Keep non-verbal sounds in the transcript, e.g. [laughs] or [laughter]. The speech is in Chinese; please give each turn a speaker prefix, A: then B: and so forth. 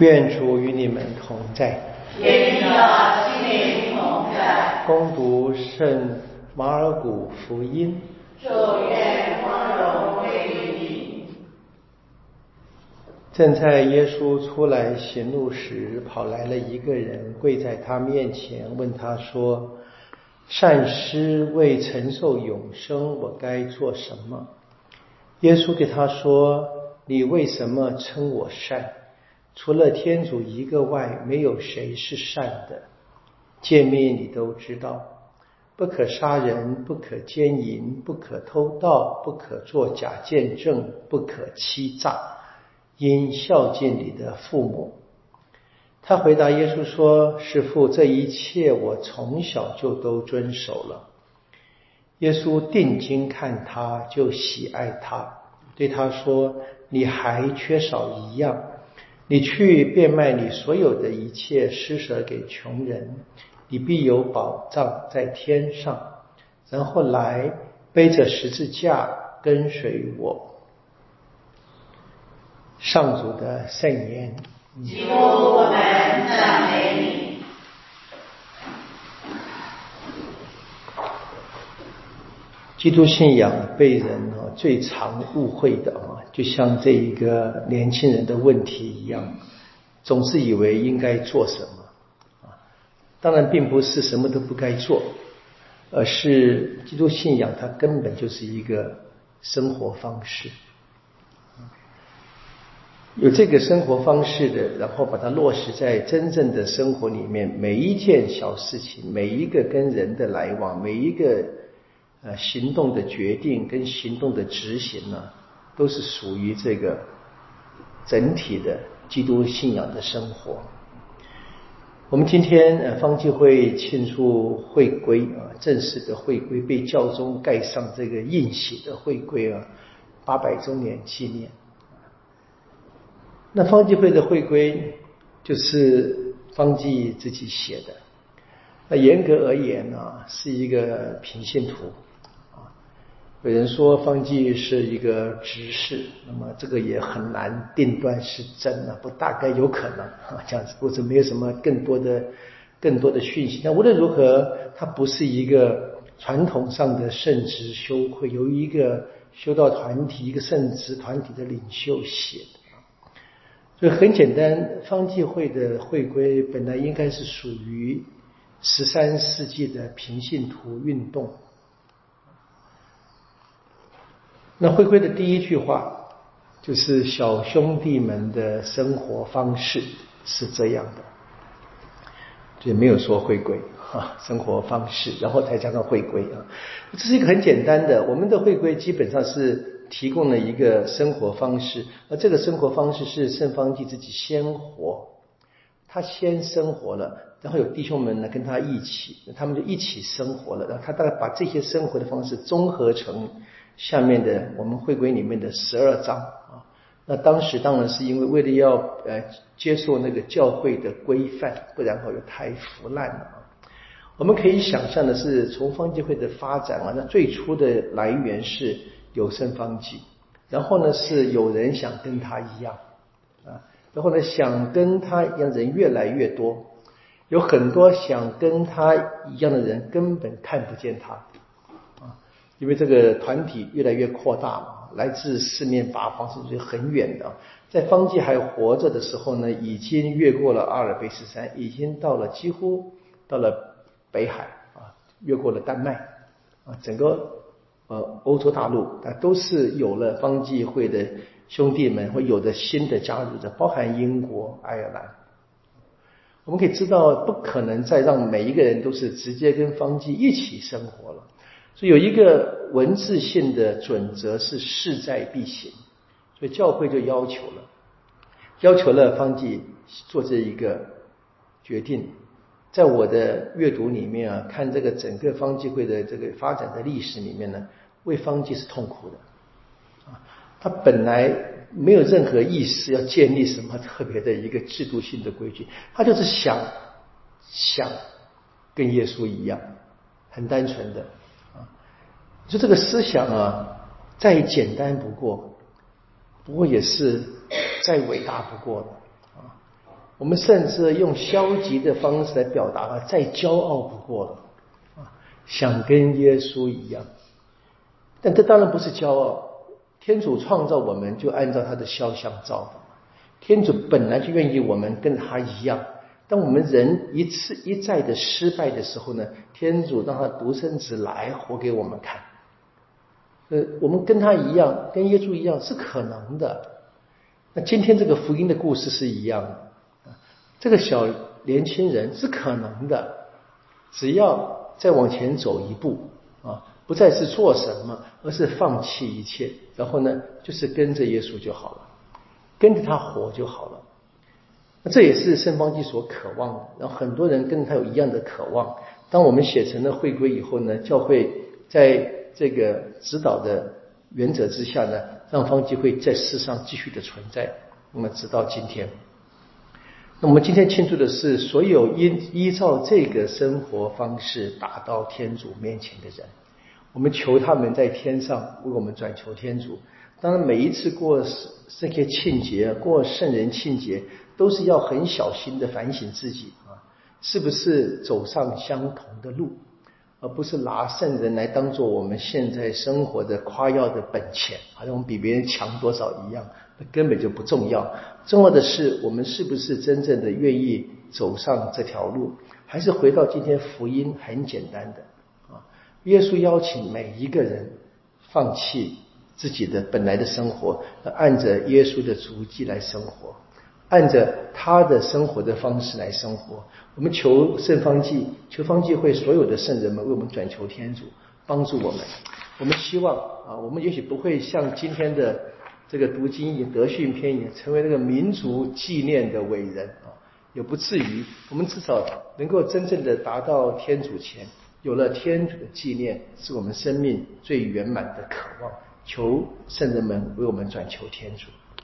A: 愿主与你们同在。
B: 愿你的心灵同在。
A: 攻读圣马尔谷福音。
B: 祝愿光荣归于你。
A: 正在耶稣出来行路时，跑来了一个人，跪在他面前，问他说：“善师，为承受永生，我该做什么？”耶稣对他说：“你为什么称我善？”除了天主一个外，没有谁是善的。见面你都知道：不可杀人，不可奸淫，不可偷盗，不可作假见证，不可欺诈，应孝敬你的父母。他回答耶稣说：“师父，这一切我从小就都遵守了。”耶稣定睛看他，就喜爱他，对他说：“你还缺少一样。”你去变卖你所有的一切，施舍给穷人，你必有宝藏在天上。然后来背着十字架跟随我。上主的圣言。
B: 基督，我们赞美你。
A: 基督信仰被人啊最常误会的啊，就像这一个年轻人的问题一样，总是以为应该做什么啊？当然，并不是什么都不该做，而是基督信仰它根本就是一个生活方式。有这个生活方式的，然后把它落实在真正的生活里面，每一件小事情，每一个跟人的来往，每一个。呃，行动的决定跟行动的执行呢，都是属于这个整体的基督信仰的生活。我们今天呃方济会庆祝会规啊，正式的会规被教宗盖上这个印玺的会规啊，八百周年纪念。那方济会的会规就是方济自己写的，那严格而言呢，是一个平信图。有人说方济是一个执事，那么这个也很难定断是真啊，不大概有可能啊 [laughs] 这样子，或者没有什么更多的更多的讯息。那无论如何，它不是一个传统上的圣职修会，由一个修道团体、一个圣职团体的领袖写的。所以很简单，方济会的会规本来应该是属于十三世纪的平信徒运动。那会规的第一句话就是小兄弟们的生活方式是这样的，也没有说会规啊，生活方式，然后再加上会归啊，这是一个很简单的。我们的会归基本上是提供了一个生活方式，而这个生活方式是圣方济自己先活，他先生活了，然后有弟兄们呢跟他一起，他们就一起生活了，然后他大概把这些生活的方式综合成。下面的我们会规里面的十二章啊，那当时当然是因为为了要呃接受那个教会的规范，不然话又太腐烂了啊。我们可以想象的是，从方济会的发展啊，那最初的来源是有生方济，然后呢是有人想跟他一样啊，然后呢想跟他一样人越来越多，有很多想跟他一样的人根本看不见他。因为这个团体越来越扩大嘛，来自四面八方，甚至很远的。在方济还活着的时候呢，已经越过了阿尔卑斯山，已经到了几乎到了北海啊，越过了丹麦啊，整个呃欧洲大陆啊都是有了方济会的兄弟们，会有的新的加入者，包含英国、爱尔兰。我们可以知道，不可能再让每一个人都是直接跟方济一起生活了。所以有一个文字性的准则是势在必行，所以教会就要求了，要求了方济做这一个决定。在我的阅读里面啊，看这个整个方济会的这个发展的历史里面呢，为方济是痛苦的啊，他本来没有任何意思要建立什么特别的一个制度性的规矩，他就是想想跟耶稣一样，很单纯的。就这个思想啊，再简单不过，不过也是再伟大不过的啊。我们甚至用消极的方式来表达了，再骄傲不过了啊！想跟耶稣一样，但这当然不是骄傲。天主创造我们就按照他的肖像造的，天主本来就愿意我们跟他一样。当我们人一次一再的失败的时候呢，天主让他独生子来活给我们看。呃，我们跟他一样，跟耶稣一样是可能的。那今天这个福音的故事是一样的。这个小年轻人是可能的，只要再往前走一步啊，不再是做什么，而是放弃一切，然后呢，就是跟着耶稣就好了，跟着他活就好了。那这也是圣方济所渴望的，然后很多人跟他有一样的渴望。当我们写成了会规以后呢，教会在这个指导的原则之下呢，让方济会在世上继续的存在，那么直到今天。那我们今天庆祝的是所有依依照这个生活方式达到天主面前的人，我们求他们在天上为我们转求天主。当然，每一次过这些庆节，过圣人庆节，都是要很小心的反省自己啊，是不是走上相同的路，而不是拿圣人来当做我们现在生活的夸耀的本钱，好像我们比别人强多少一样。那根本就不重要，重要的是我们是不是真正的愿意走上这条路，还是回到今天福音很简单的啊？耶稣邀请每一个人放弃自己的本来的生活，按着耶稣的足迹来生活，按着他的生活的方式来生活。我们求圣方济，求方济会所有的圣人们为我们转求天主，帮助我们。我们希望啊，我们也许不会像今天的。这个读经以德训篇也成为那个民族纪念的伟人啊，也不至于。我们至少能够真正的达到天主前，有了天主的纪念，是我们生命最圆满的渴望。求圣人们为我们转求天主。